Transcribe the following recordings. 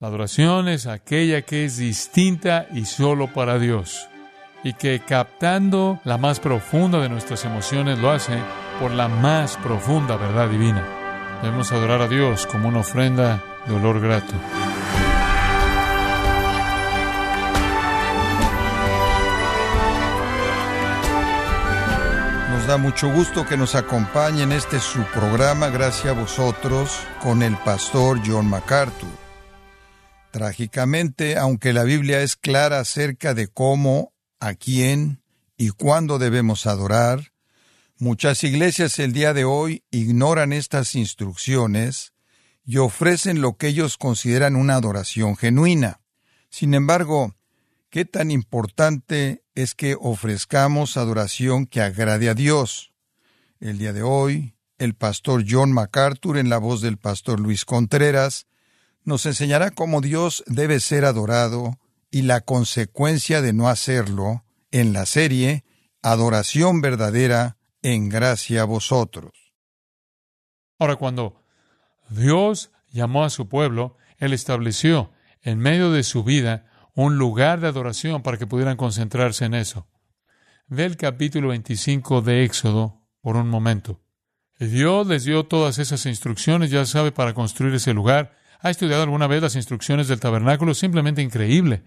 La adoración es aquella que es distinta y solo para Dios, y que captando la más profunda de nuestras emociones lo hace por la más profunda verdad divina. Debemos adorar a Dios como una ofrenda de olor grato. Nos da mucho gusto que nos acompañe en este su programa, gracias a vosotros, con el pastor John MacArthur. Trágicamente, aunque la Biblia es clara acerca de cómo, a quién y cuándo debemos adorar, muchas iglesias el día de hoy ignoran estas instrucciones y ofrecen lo que ellos consideran una adoración genuina. Sin embargo, ¿qué tan importante es que ofrezcamos adoración que agrade a Dios? El día de hoy, el pastor John MacArthur, en la voz del pastor Luis Contreras, nos enseñará cómo Dios debe ser adorado y la consecuencia de no hacerlo en la serie Adoración verdadera en gracia a vosotros. Ahora, cuando Dios llamó a su pueblo, Él estableció en medio de su vida un lugar de adoración para que pudieran concentrarse en eso. Ve el capítulo 25 de Éxodo por un momento. Dios les dio todas esas instrucciones, ya sabe, para construir ese lugar. ¿Ha estudiado alguna vez las instrucciones del tabernáculo? Simplemente increíble.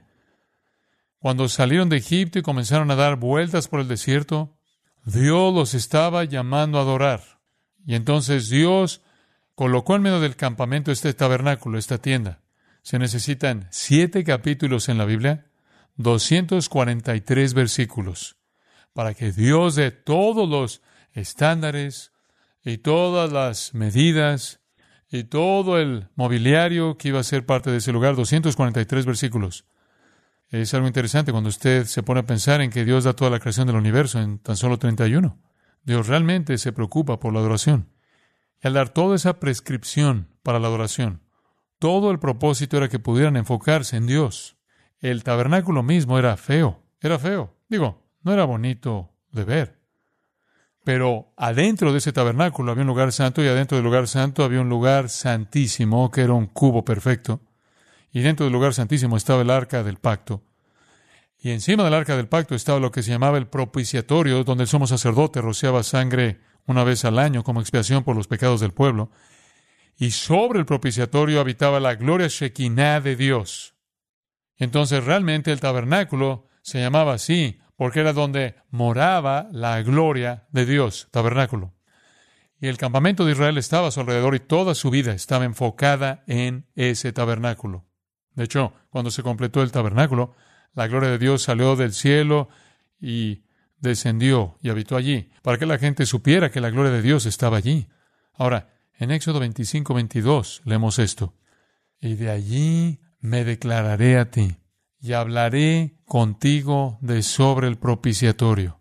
Cuando salieron de Egipto y comenzaron a dar vueltas por el desierto, Dios los estaba llamando a adorar. Y entonces Dios colocó en medio del campamento este tabernáculo, esta tienda. Se necesitan siete capítulos en la Biblia, 243 versículos, para que Dios dé todos los estándares y todas las medidas y todo el mobiliario que iba a ser parte de ese lugar, 243 versículos. Es algo interesante cuando usted se pone a pensar en que Dios da toda la creación del universo en tan solo 31. Dios realmente se preocupa por la adoración. Y al dar toda esa prescripción para la adoración, todo el propósito era que pudieran enfocarse en Dios. El tabernáculo mismo era feo, era feo. Digo, no era bonito de ver. Pero adentro de ese tabernáculo había un lugar santo y adentro del lugar santo había un lugar santísimo que era un cubo perfecto. Y dentro del lugar santísimo estaba el arca del pacto. Y encima del arca del pacto estaba lo que se llamaba el propiciatorio, donde el sumo sacerdote rociaba sangre una vez al año como expiación por los pecados del pueblo. Y sobre el propiciatorio habitaba la gloria Shekinah de Dios. Entonces realmente el tabernáculo se llamaba así, porque era donde moraba la gloria de Dios, tabernáculo. Y el campamento de Israel estaba a su alrededor y toda su vida estaba enfocada en ese tabernáculo. De hecho, cuando se completó el tabernáculo, la gloria de Dios salió del cielo y descendió y habitó allí, para que la gente supiera que la gloria de Dios estaba allí. Ahora, en Éxodo 25, 22 leemos esto. Y de allí me declararé a ti, y hablaré contigo de sobre el propiciatorio,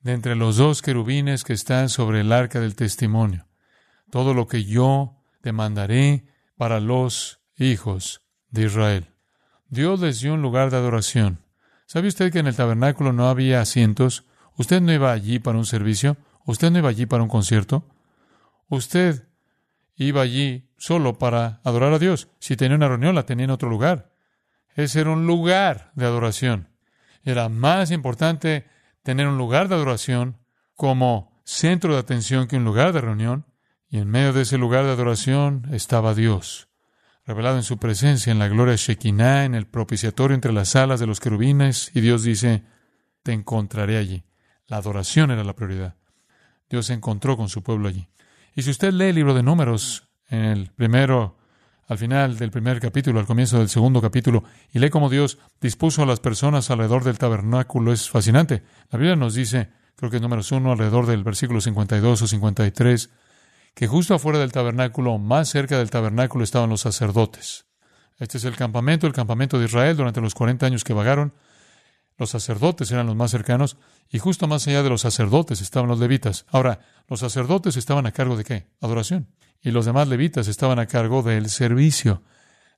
de entre los dos querubines que están sobre el arca del testimonio, todo lo que yo te mandaré para los hijos de Israel. Dios les dio un lugar de adoración. ¿Sabe usted que en el tabernáculo no había asientos? ¿Usted no iba allí para un servicio? ¿Usted no iba allí para un concierto? Usted iba allí solo para adorar a Dios. Si tenía una reunión, la tenía en otro lugar. Ese era un lugar de adoración. Era más importante tener un lugar de adoración como centro de atención que un lugar de reunión. Y en medio de ese lugar de adoración estaba Dios revelado en su presencia en la gloria Shekinah, en el propiciatorio entre las alas de los querubines, y Dios dice, te encontraré allí. La adoración era la prioridad. Dios se encontró con su pueblo allí. Y si usted lee el libro de números, en el primero, al final del primer capítulo, al comienzo del segundo capítulo, y lee cómo Dios dispuso a las personas alrededor del tabernáculo, es fascinante. La Biblia nos dice, creo que es números uno, alrededor del versículo 52 o 53, que justo afuera del tabernáculo, más cerca del tabernáculo, estaban los sacerdotes. Este es el campamento, el campamento de Israel durante los 40 años que vagaron. Los sacerdotes eran los más cercanos y justo más allá de los sacerdotes estaban los levitas. Ahora, los sacerdotes estaban a cargo de qué? Adoración. Y los demás levitas estaban a cargo del servicio,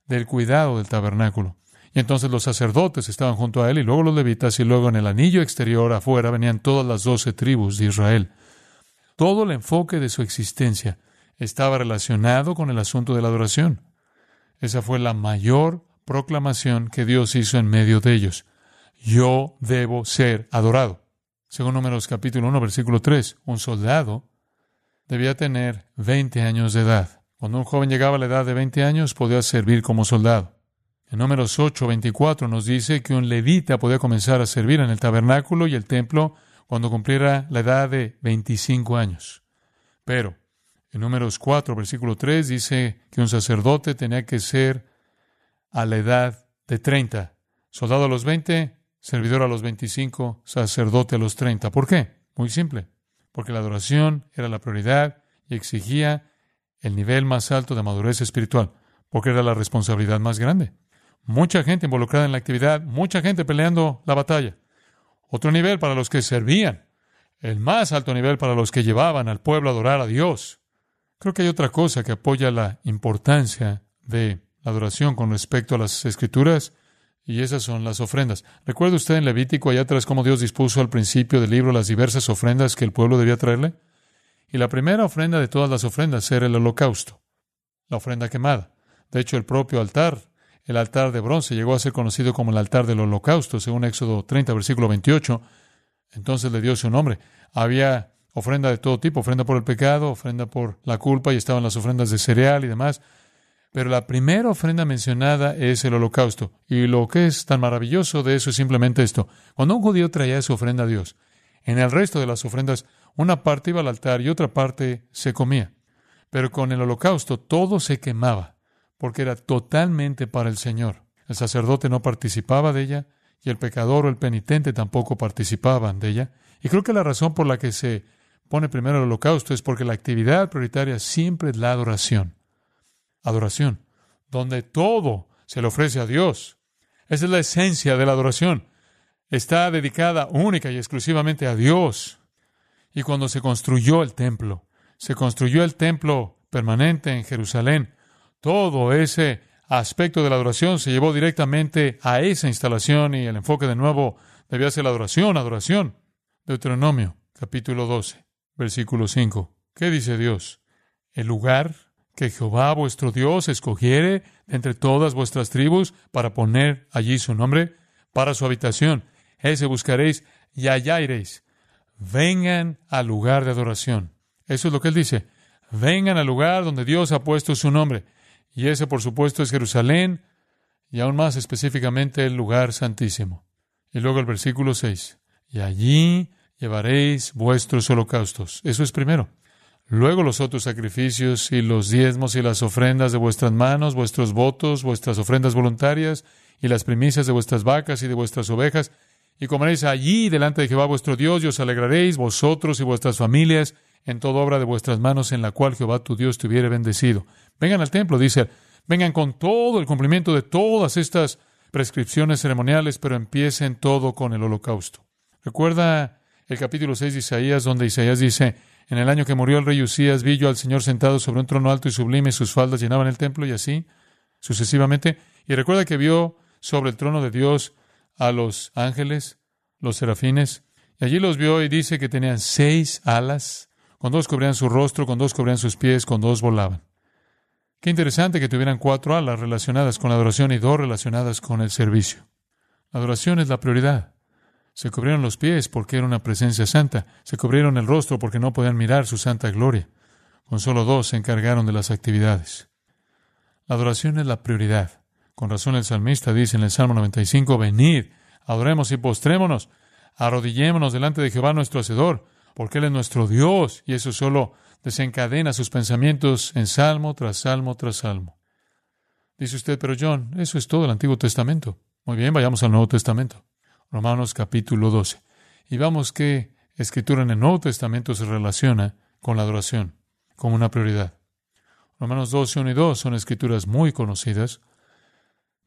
del cuidado del tabernáculo. Y entonces los sacerdotes estaban junto a él y luego los levitas y luego en el anillo exterior afuera venían todas las doce tribus de Israel. Todo el enfoque de su existencia estaba relacionado con el asunto de la adoración. Esa fue la mayor proclamación que Dios hizo en medio de ellos. Yo debo ser adorado. Según Números capítulo 1, versículo 3, un soldado debía tener 20 años de edad. Cuando un joven llegaba a la edad de 20 años, podía servir como soldado. En Números 8, 24 nos dice que un levita podía comenzar a servir en el tabernáculo y el templo cuando cumpliera la edad de 25 años. Pero en Números 4, versículo 3 dice que un sacerdote tenía que ser a la edad de 30. Soldado a los 20, servidor a los 25, sacerdote a los 30. ¿Por qué? Muy simple. Porque la adoración era la prioridad y exigía el nivel más alto de madurez espiritual, porque era la responsabilidad más grande. Mucha gente involucrada en la actividad, mucha gente peleando la batalla. Otro nivel para los que servían, el más alto nivel para los que llevaban al pueblo a adorar a Dios. Creo que hay otra cosa que apoya la importancia de la adoración con respecto a las escrituras y esas son las ofrendas. ¿Recuerda usted en Levítico allá atrás cómo Dios dispuso al principio del libro las diversas ofrendas que el pueblo debía traerle? Y la primera ofrenda de todas las ofrendas era el holocausto, la ofrenda quemada. De hecho, el propio altar, el altar de bronce, llegó a ser conocido como el altar del holocausto, según Éxodo 30, versículo 28. Entonces le dio su nombre. Había ofrenda de todo tipo, ofrenda por el pecado, ofrenda por la culpa, y estaban las ofrendas de cereal y demás. Pero la primera ofrenda mencionada es el holocausto. Y lo que es tan maravilloso de eso es simplemente esto. Cuando un judío traía su ofrenda a Dios, en el resto de las ofrendas, una parte iba al altar y otra parte se comía. Pero con el holocausto todo se quemaba, porque era totalmente para el Señor. El sacerdote no participaba de ella, y el pecador o el penitente tampoco participaban de ella. Y creo que la razón por la que se pone primero el holocausto es porque la actividad prioritaria siempre es la adoración adoración, donde todo se le ofrece a Dios. Esa es la esencia de la adoración. Está dedicada única y exclusivamente a Dios. Y cuando se construyó el templo, se construyó el templo permanente en Jerusalén, todo ese aspecto de la adoración se llevó directamente a esa instalación y el enfoque de nuevo debía ser la adoración, adoración. Deuteronomio, capítulo 12, versículo 5. ¿Qué dice Dios? El lugar que Jehová vuestro Dios escogiere entre todas vuestras tribus para poner allí su nombre, para su habitación. Ese buscaréis y allá iréis. Vengan al lugar de adoración. Eso es lo que él dice. Vengan al lugar donde Dios ha puesto su nombre. Y ese, por supuesto, es Jerusalén y aún más específicamente el lugar santísimo. Y luego el versículo 6. Y allí llevaréis vuestros holocaustos. Eso es primero. Luego los otros sacrificios y los diezmos y las ofrendas de vuestras manos, vuestros votos, vuestras ofrendas voluntarias y las primicias de vuestras vacas y de vuestras ovejas, y comeréis allí delante de Jehová vuestro Dios, y os alegraréis vosotros y vuestras familias en toda obra de vuestras manos en la cual Jehová tu Dios te hubiere bendecido. Vengan al templo, dice, vengan con todo el cumplimiento de todas estas prescripciones ceremoniales, pero empiecen todo con el holocausto. Recuerda el capítulo 6 de Isaías, donde Isaías dice, en el año que murió el rey Usías, vi yo al Señor sentado sobre un trono alto y sublime, sus faldas llenaban el templo y así sucesivamente. Y recuerda que vio sobre el trono de Dios a los ángeles, los serafines, y allí los vio y dice que tenían seis alas, con dos cubrían su rostro, con dos cubrían sus pies, con dos volaban. Qué interesante que tuvieran cuatro alas relacionadas con la adoración y dos relacionadas con el servicio. La adoración es la prioridad. Se cubrieron los pies porque era una presencia santa. Se cubrieron el rostro porque no podían mirar su santa gloria. Con solo dos se encargaron de las actividades. La adoración es la prioridad. Con razón el salmista dice en el Salmo 95, venid, adoremos y postrémonos, arrodillémonos delante de Jehová nuestro Hacedor, porque Él es nuestro Dios, y eso solo desencadena sus pensamientos en salmo tras salmo tras salmo. Dice usted, pero John, eso es todo el Antiguo Testamento. Muy bien, vayamos al Nuevo Testamento. Romanos capítulo 12. Y vamos qué escritura en el Nuevo Testamento se relaciona con la adoración como una prioridad. Romanos 12, 1 y 2 son escrituras muy conocidas.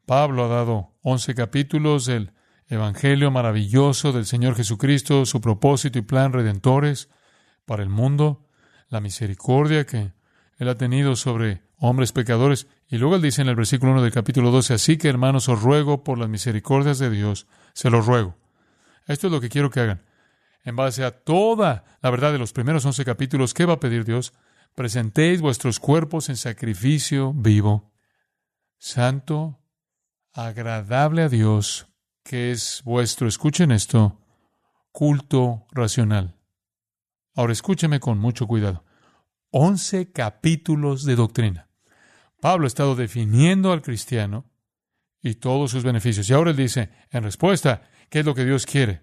Pablo ha dado 11 capítulos del Evangelio maravilloso del Señor Jesucristo, su propósito y plan redentores para el mundo, la misericordia que Él ha tenido sobre hombres pecadores. Y luego Él dice en el versículo 1 del capítulo 12, así que hermanos os ruego por las misericordias de Dios, se lo ruego. Esto es lo que quiero que hagan. En base a toda la verdad de los primeros once capítulos, ¿qué va a pedir Dios? Presentéis vuestros cuerpos en sacrificio vivo, santo, agradable a Dios, que es vuestro, escuchen esto, culto racional. Ahora escúcheme con mucho cuidado. Once capítulos de doctrina. Pablo ha estado definiendo al cristiano y todos sus beneficios. Y ahora él dice, en respuesta, ¿qué es lo que Dios quiere?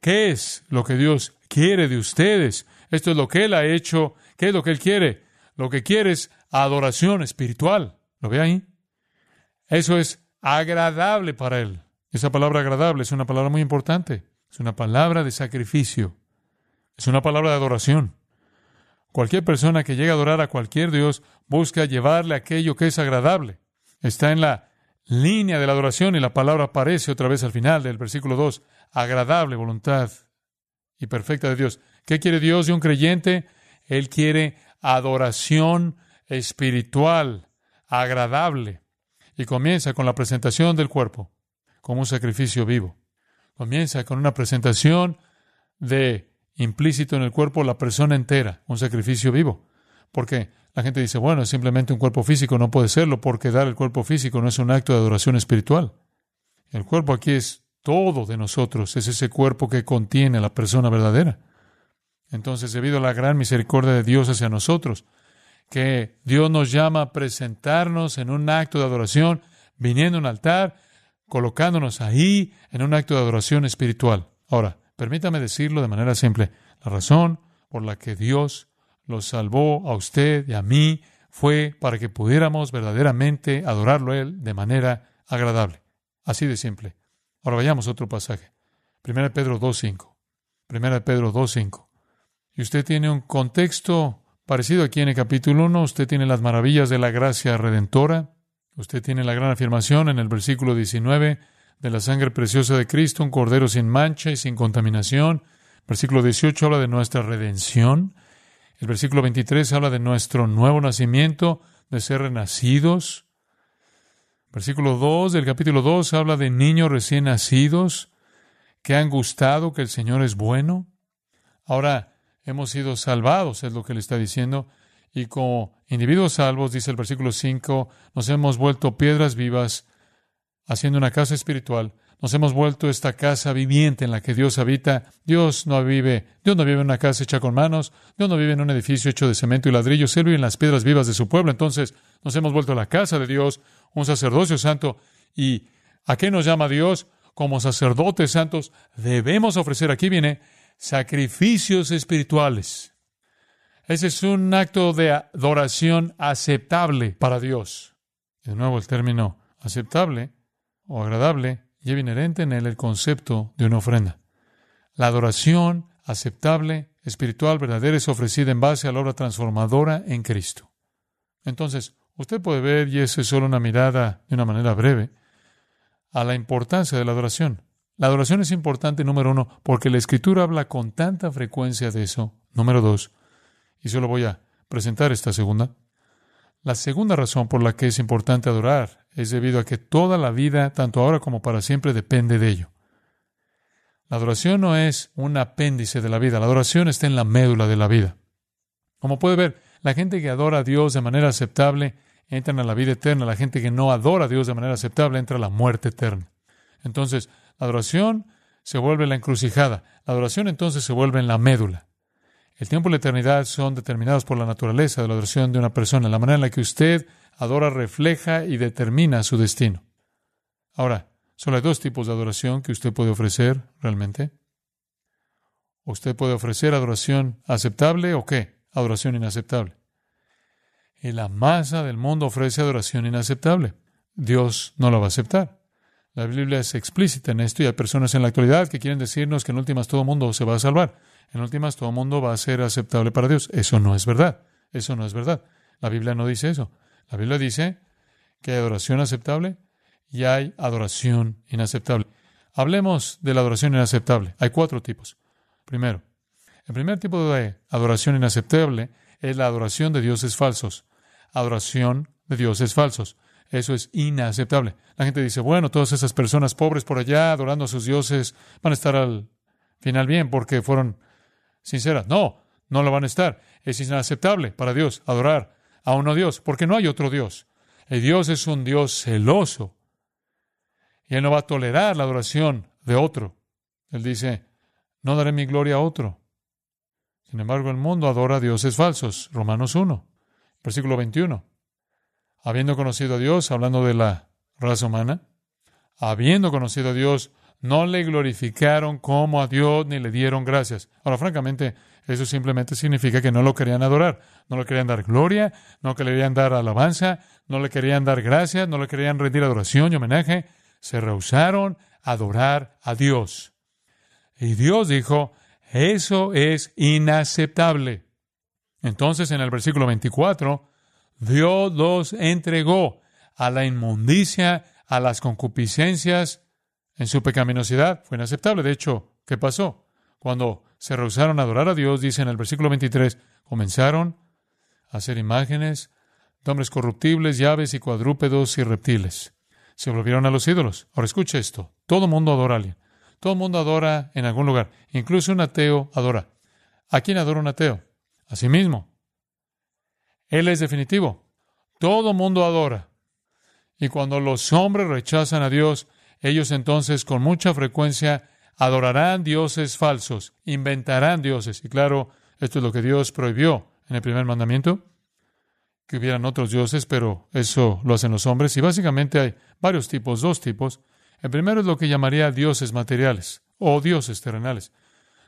¿Qué es lo que Dios quiere de ustedes? Esto es lo que Él ha hecho. ¿Qué es lo que Él quiere? Lo que quiere es adoración espiritual. ¿Lo ve ahí? Eso es agradable para Él. Esa palabra agradable es una palabra muy importante. Es una palabra de sacrificio. Es una palabra de adoración. Cualquier persona que llegue a adorar a cualquier Dios busca llevarle aquello que es agradable. Está en la línea de la adoración y la palabra aparece otra vez al final del versículo 2. Agradable voluntad y perfecta de Dios. ¿Qué quiere Dios de un creyente? Él quiere adoración espiritual, agradable. Y comienza con la presentación del cuerpo como un sacrificio vivo. Comienza con una presentación de implícito en el cuerpo la persona entera, un sacrificio vivo. Porque la gente dice, bueno, simplemente un cuerpo físico, no puede serlo, porque dar el cuerpo físico no es un acto de adoración espiritual. El cuerpo aquí es todo de nosotros, es ese cuerpo que contiene a la persona verdadera. Entonces, debido a la gran misericordia de Dios hacia nosotros, que Dios nos llama a presentarnos en un acto de adoración, viniendo a un altar, colocándonos ahí en un acto de adoración espiritual. Ahora, permítame decirlo de manera simple. La razón por la que Dios los salvó a usted y a mí fue para que pudiéramos verdaderamente adorarlo a Él de manera agradable. Así de simple. Ahora vayamos a otro pasaje. 1 Pedro 2.5. 1 Pedro 2.5. Y usted tiene un contexto parecido aquí en el capítulo 1. Usted tiene las maravillas de la gracia redentora. Usted tiene la gran afirmación en el versículo 19 de la sangre preciosa de Cristo, un cordero sin mancha y sin contaminación. Versículo 18 habla de nuestra redención. El versículo 23 habla de nuestro nuevo nacimiento, de ser renacidos. Versículo 2 del capítulo 2 habla de niños recién nacidos que han gustado que el Señor es bueno. Ahora hemos sido salvados, es lo que le está diciendo. Y como individuos salvos, dice el versículo 5, nos hemos vuelto piedras vivas, haciendo una casa espiritual. Nos hemos vuelto esta casa viviente en la que Dios habita. Dios no vive, Dios no vive en una casa hecha con manos, Dios no vive en un edificio hecho de cemento y ladrillos, Él vive en las piedras vivas de su pueblo. Entonces nos hemos vuelto la casa de Dios, un sacerdocio santo. ¿Y a qué nos llama Dios? Como sacerdotes santos debemos ofrecer, aquí viene, sacrificios espirituales. Ese es un acto de adoración aceptable para Dios. De nuevo, el término aceptable o agradable lleva inherente en él el concepto de una ofrenda. La adoración aceptable, espiritual, verdadera es ofrecida en base a la obra transformadora en Cristo. Entonces, Usted puede ver, y eso es solo una mirada de una manera breve, a la importancia de la adoración. La adoración es importante, número uno, porque la Escritura habla con tanta frecuencia de eso. Número dos, y solo voy a presentar esta segunda. La segunda razón por la que es importante adorar es debido a que toda la vida, tanto ahora como para siempre, depende de ello. La adoración no es un apéndice de la vida, la adoración está en la médula de la vida. Como puede ver, la gente que adora a Dios de manera aceptable entran a la vida eterna. La gente que no adora a Dios de manera aceptable entra a la muerte eterna. Entonces, la adoración se vuelve la encrucijada. La adoración entonces se vuelve en la médula. El tiempo y la eternidad son determinados por la naturaleza de la adoración de una persona. La manera en la que usted adora refleja y determina su destino. Ahora, solo hay dos tipos de adoración que usted puede ofrecer realmente. Usted puede ofrecer adoración aceptable o qué? Adoración inaceptable y la masa del mundo ofrece adoración inaceptable. Dios no lo va a aceptar. La Biblia es explícita en esto y hay personas en la actualidad que quieren decirnos que en últimas todo mundo se va a salvar. En últimas todo mundo va a ser aceptable para Dios. Eso no es verdad. Eso no es verdad. La Biblia no dice eso. La Biblia dice que hay adoración aceptable y hay adoración inaceptable. Hablemos de la adoración inaceptable. Hay cuatro tipos. Primero, el primer tipo de adoración inaceptable es la adoración de dioses falsos. Adoración de dioses falsos. Eso es inaceptable. La gente dice, bueno, todas esas personas pobres por allá adorando a sus dioses van a estar al final bien porque fueron sinceras. No, no lo van a estar. Es inaceptable para Dios adorar a uno Dios porque no hay otro Dios. Y Dios es un Dios celoso. Y Él no va a tolerar la adoración de otro. Él dice, no daré mi gloria a otro. Sin embargo, el mundo adora a dioses falsos. Romanos 1, versículo 21. Habiendo conocido a Dios, hablando de la raza humana, habiendo conocido a Dios, no le glorificaron como a Dios ni le dieron gracias. Ahora, francamente, eso simplemente significa que no lo querían adorar, no le querían dar gloria, no le querían dar alabanza, no le querían dar gracias, no le querían rendir adoración y homenaje. Se rehusaron a adorar a Dios. Y Dios dijo, eso es inaceptable. Entonces, en el versículo 24, Dios los entregó a la inmundicia, a las concupiscencias, en su pecaminosidad. Fue inaceptable. De hecho, ¿qué pasó? Cuando se rehusaron a adorar a Dios, dice en el versículo 23, comenzaron a hacer imágenes de hombres corruptibles, llaves y cuadrúpedos y reptiles. Se volvieron a los ídolos. Ahora escucha esto. Todo mundo adora a alguien. Todo mundo adora en algún lugar. Incluso un ateo adora. ¿A quién adora un ateo? A sí mismo. Él es definitivo. Todo mundo adora. Y cuando los hombres rechazan a Dios, ellos entonces con mucha frecuencia adorarán dioses falsos, inventarán dioses. Y claro, esto es lo que Dios prohibió en el primer mandamiento, que hubieran otros dioses, pero eso lo hacen los hombres. Y básicamente hay varios tipos, dos tipos. El primero es lo que llamaría dioses materiales o dioses terrenales.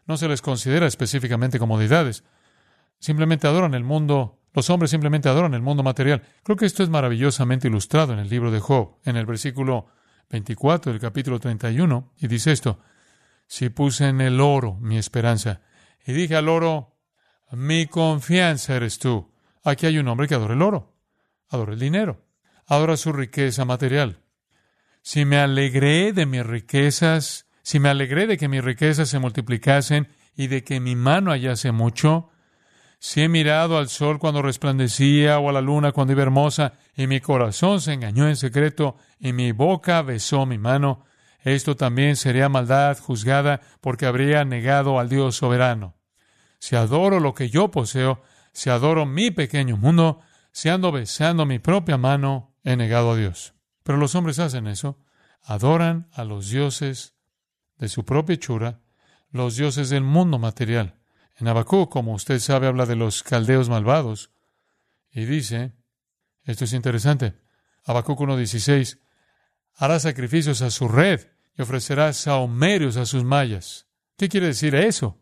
No se les considera específicamente como deidades. Simplemente adoran el mundo, los hombres simplemente adoran el mundo material. Creo que esto es maravillosamente ilustrado en el libro de Job, en el versículo 24 del capítulo 31, y dice esto, si puse en el oro mi esperanza, y dije al oro, mi confianza eres tú. Aquí hay un hombre que adora el oro, adora el dinero, adora su riqueza material. Si me alegré de mis riquezas, si me alegré de que mis riquezas se multiplicasen y de que mi mano hallase mucho, si he mirado al sol cuando resplandecía o a la luna cuando iba hermosa, y mi corazón se engañó en secreto, y mi boca besó mi mano, esto también sería maldad juzgada porque habría negado al Dios soberano. Si adoro lo que yo poseo, si adoro mi pequeño mundo, si ando besando mi propia mano, he negado a Dios. Pero los hombres hacen eso. Adoran a los dioses de su propia hechura, los dioses del mundo material. En Habacuc, como usted sabe, habla de los caldeos malvados y dice, esto es interesante, Habacuc 1.16, hará sacrificios a su red y ofrecerá saumerios a sus mallas. ¿Qué quiere decir eso?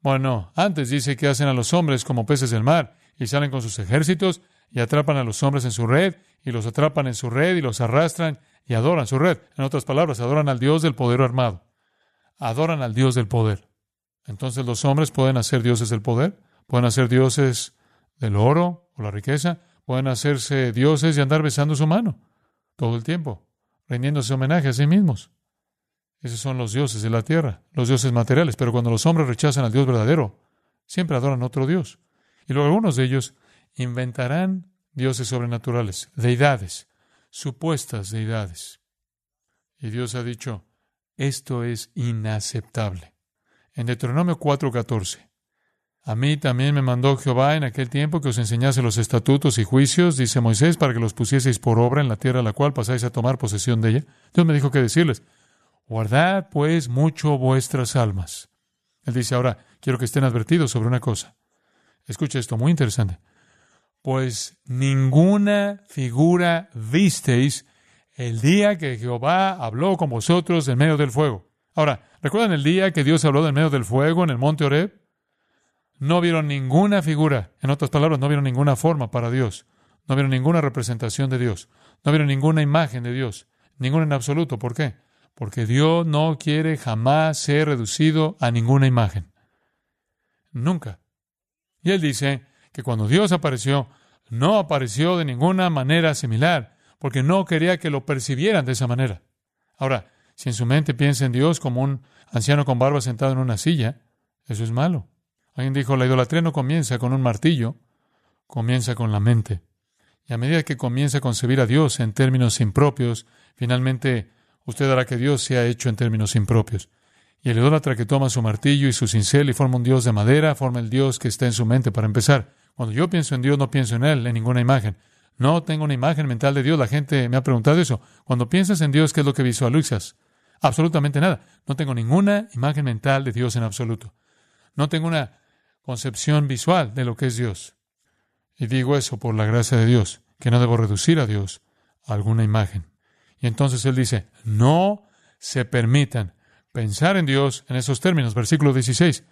Bueno, antes dice que hacen a los hombres como peces del mar y salen con sus ejércitos y atrapan a los hombres en su red y los atrapan en su red y los arrastran y adoran su red. En otras palabras, adoran al Dios del poder armado. Adoran al Dios del poder. Entonces los hombres pueden hacer dioses del poder, pueden hacer dioses del oro o la riqueza, pueden hacerse dioses y andar besando su mano todo el tiempo, rindiéndose homenaje a sí mismos. Esos son los dioses de la tierra, los dioses materiales, pero cuando los hombres rechazan al Dios verdadero, siempre adoran otro Dios. Y luego algunos de ellos inventarán dioses sobrenaturales, deidades, supuestas deidades. Y Dios ha dicho, esto es inaceptable en Deuteronomio 4:14. A mí también me mandó Jehová en aquel tiempo que os enseñase los estatutos y juicios, dice Moisés, para que los pusieseis por obra en la tierra a la cual pasáis a tomar posesión de ella. Dios me dijo que decirles, guardad pues mucho vuestras almas. Él dice ahora, quiero que estén advertidos sobre una cosa. Escucha esto, muy interesante. Pues ninguna figura visteis el día que Jehová habló con vosotros en medio del fuego. Ahora, ¿recuerdan el día que Dios habló del medio del fuego en el monte Oreb? No vieron ninguna figura, en otras palabras, no vieron ninguna forma para Dios, no vieron ninguna representación de Dios, no vieron ninguna imagen de Dios, ninguna en absoluto. ¿Por qué? Porque Dios no quiere jamás ser reducido a ninguna imagen. Nunca. Y él dice que cuando Dios apareció, no apareció de ninguna manera similar, porque no quería que lo percibieran de esa manera. Ahora, si en su mente piensa en Dios como un anciano con barba sentado en una silla, eso es malo. Alguien dijo, la idolatría no comienza con un martillo, comienza con la mente. Y a medida que comienza a concebir a Dios en términos impropios, finalmente usted hará que Dios sea hecho en términos impropios. Y el idólatra que toma su martillo y su cincel y forma un Dios de madera, forma el Dios que está en su mente para empezar. Cuando yo pienso en Dios, no pienso en Él, en ninguna imagen. No tengo una imagen mental de Dios. La gente me ha preguntado eso. Cuando piensas en Dios, ¿qué es lo que visualizas? Absolutamente nada. No tengo ninguna imagen mental de Dios en absoluto. No tengo una concepción visual de lo que es Dios. Y digo eso por la gracia de Dios, que no debo reducir a Dios a alguna imagen. Y entonces él dice, no se permitan pensar en Dios en esos términos. Versículo 16,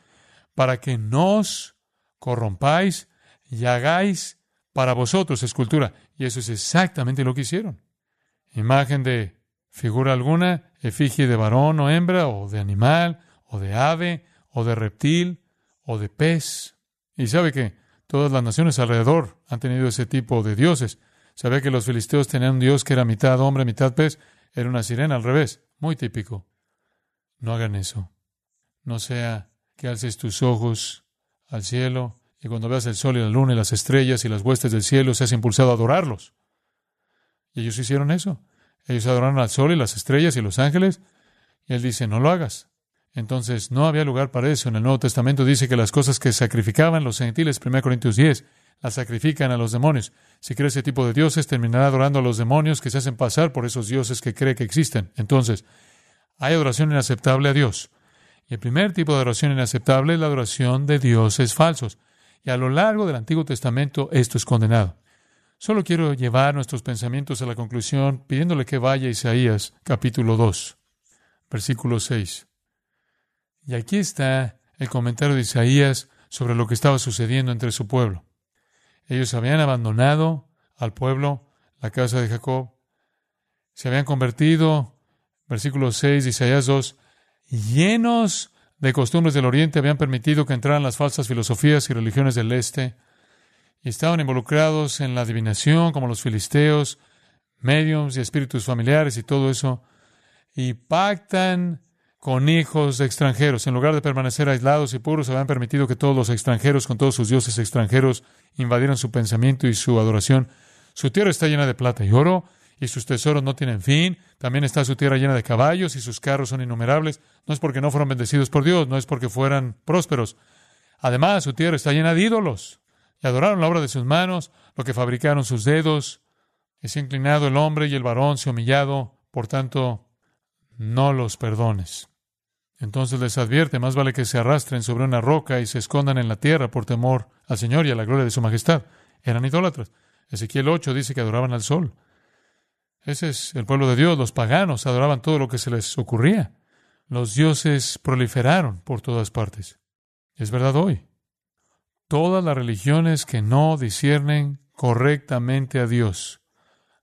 para que no os corrompáis y hagáis para vosotros escultura. Y eso es exactamente lo que hicieron. Imagen de figura alguna, efigie de varón o hembra, o de animal, o de ave, o de reptil, o de pez. Y sabe que todas las naciones alrededor han tenido ese tipo de dioses. Sabe que los filisteos tenían un dios que era mitad hombre, mitad pez. Era una sirena al revés. Muy típico. No hagan eso. No sea que alces tus ojos al cielo y cuando veas el sol y la luna y las estrellas y las huestes del cielo seas impulsado a adorarlos. Y ellos hicieron eso. Ellos adoraron al sol y las estrellas y los ángeles. Y él dice, no lo hagas. Entonces, no había lugar para eso. En el Nuevo Testamento dice que las cosas que sacrificaban los gentiles, 1 Corintios 10, las sacrifican a los demonios. Si cree ese tipo de dioses, terminará adorando a los demonios que se hacen pasar por esos dioses que cree que existen. Entonces, hay adoración inaceptable a Dios. Y el primer tipo de adoración inaceptable es la adoración de dioses falsos. Y a lo largo del Antiguo Testamento esto es condenado. Solo quiero llevar nuestros pensamientos a la conclusión pidiéndole que vaya a Isaías capítulo 2, versículo 6. Y aquí está el comentario de Isaías sobre lo que estaba sucediendo entre su pueblo. Ellos habían abandonado al pueblo, la casa de Jacob, se habían convertido versículo 6 de Isaías 2, llenos de costumbres del Oriente, habían permitido que entraran las falsas filosofías y religiones del Este, y estaban involucrados en la adivinación, como los filisteos, mediums y espíritus familiares y todo eso, y pactan con hijos extranjeros. En lugar de permanecer aislados y puros, habían permitido que todos los extranjeros, con todos sus dioses extranjeros, invadieran su pensamiento y su adoración. Su tierra está llena de plata y oro, y sus tesoros no tienen fin. También está su tierra llena de caballos y sus carros son innumerables. No es porque no fueron bendecidos por Dios, no es porque fueran prósperos. Además, su tierra está llena de ídolos. Y adoraron la obra de sus manos, lo que fabricaron sus dedos. Ha inclinado el hombre y el varón se humillado. Por tanto, no los perdones. Entonces les advierte, más vale que se arrastren sobre una roca y se escondan en la tierra por temor al Señor y a la gloria de su majestad. Eran idólatras. Ezequiel 8 dice que adoraban al sol. Ese es el pueblo de Dios. Los paganos adoraban todo lo que se les ocurría. Los dioses proliferaron por todas partes. Es verdad hoy. Todas las religiones que no disciernen correctamente a Dios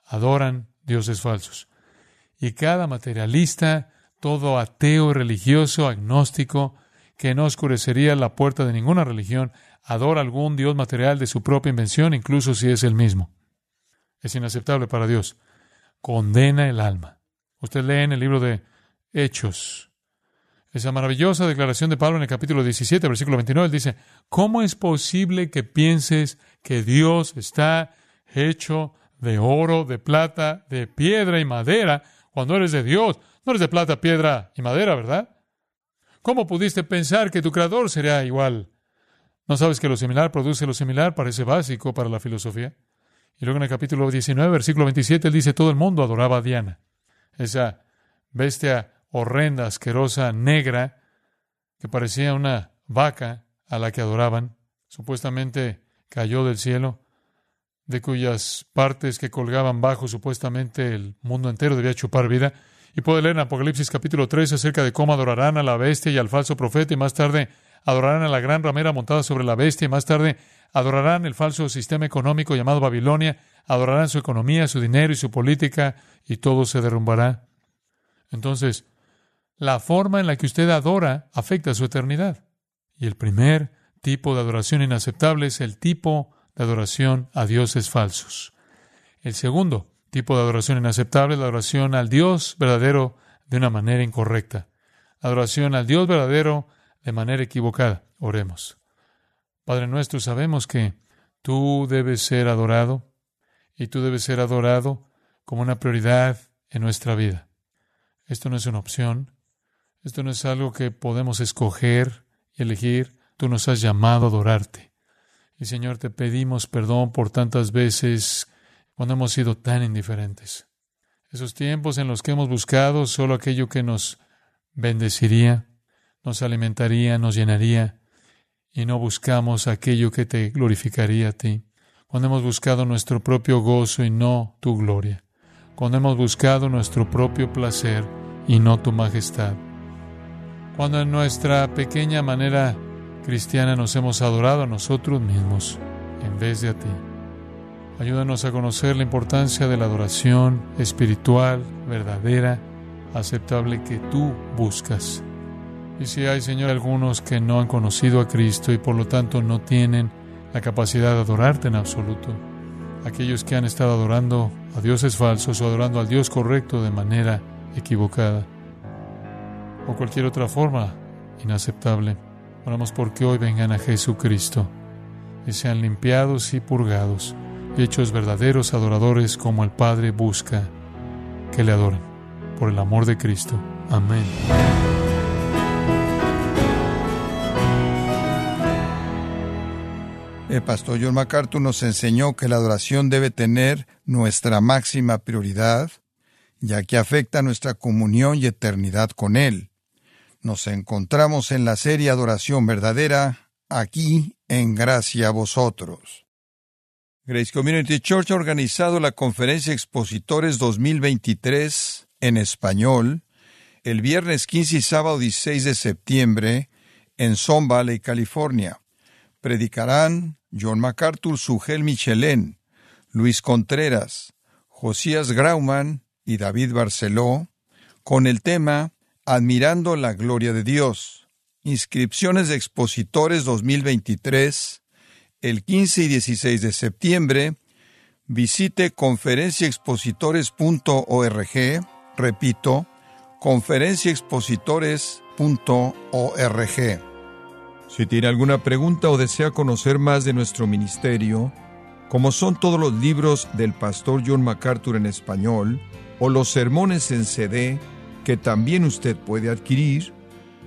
adoran dioses falsos. Y cada materialista, todo ateo religioso, agnóstico, que no oscurecería la puerta de ninguna religión, adora algún dios material de su propia invención, incluso si es el mismo. Es inaceptable para Dios condena el alma. Usted lee en el libro de Hechos esa maravillosa declaración de Pablo en el capítulo 17, versículo 29. Él dice, ¿cómo es posible que pienses que Dios está hecho de oro, de plata, de piedra y madera cuando eres de Dios? No eres de plata, piedra y madera, ¿verdad? ¿Cómo pudiste pensar que tu creador sería igual? ¿No sabes que lo similar produce lo similar? Parece básico para la filosofía. Y luego en el capítulo 19, versículo 27, él dice, todo el mundo adoraba a Diana, esa bestia horrenda, asquerosa, negra, que parecía una vaca a la que adoraban, supuestamente cayó del cielo, de cuyas partes que colgaban bajo supuestamente el mundo entero debía chupar vida. Y puede leer en Apocalipsis capítulo 3 acerca de cómo adorarán a la bestia y al falso profeta y más tarde adorarán a la gran ramera montada sobre la bestia y más tarde adorarán el falso sistema económico llamado Babilonia, adorarán su economía, su dinero y su política, y todo se derrumbará. Entonces, la forma en la que usted adora afecta su eternidad. Y el primer tipo de adoración inaceptable es el tipo de adoración a dioses falsos. El segundo tipo de adoración inaceptable la adoración al Dios verdadero de una manera incorrecta. Adoración al Dios verdadero de manera equivocada. Oremos. Padre nuestro, sabemos que tú debes ser adorado y tú debes ser adorado como una prioridad en nuestra vida. Esto no es una opción, esto no es algo que podemos escoger y elegir, tú nos has llamado a adorarte. Y Señor, te pedimos perdón por tantas veces cuando hemos sido tan indiferentes. Esos tiempos en los que hemos buscado solo aquello que nos bendeciría, nos alimentaría, nos llenaría, y no buscamos aquello que te glorificaría a ti. Cuando hemos buscado nuestro propio gozo y no tu gloria. Cuando hemos buscado nuestro propio placer y no tu majestad. Cuando en nuestra pequeña manera cristiana nos hemos adorado a nosotros mismos en vez de a ti. Ayúdanos a conocer la importancia de la adoración espiritual, verdadera, aceptable que tú buscas. Y si hay, Señor, algunos que no han conocido a Cristo y por lo tanto no tienen la capacidad de adorarte en absoluto, aquellos que han estado adorando a dioses falsos o adorando al Dios correcto de manera equivocada, o cualquier otra forma inaceptable, oramos porque hoy vengan a Jesucristo y sean limpiados y purgados hechos verdaderos adoradores como el Padre busca que le adoren. Por el amor de Cristo. Amén. El pastor John MacArthur nos enseñó que la adoración debe tener nuestra máxima prioridad, ya que afecta nuestra comunión y eternidad con Él. Nos encontramos en la serie Adoración Verdadera, aquí en Gracia a Vosotros. Grace Community Church ha organizado la Conferencia Expositores 2023 en español el viernes 15 y sábado 16 de septiembre en Son Valley, California. Predicarán John MacArthur, Sugel Michelén, Luis Contreras, Josías Grauman y David Barceló, con el tema Admirando la Gloria de Dios. Inscripciones de expositores 2023, el 15 y 16 de septiembre. Visite conferenciaexpositores.org, repito, conferenciaexpositores.org. Si tiene alguna pregunta o desea conocer más de nuestro ministerio, como son todos los libros del pastor John MacArthur en español o los sermones en CD que también usted puede adquirir,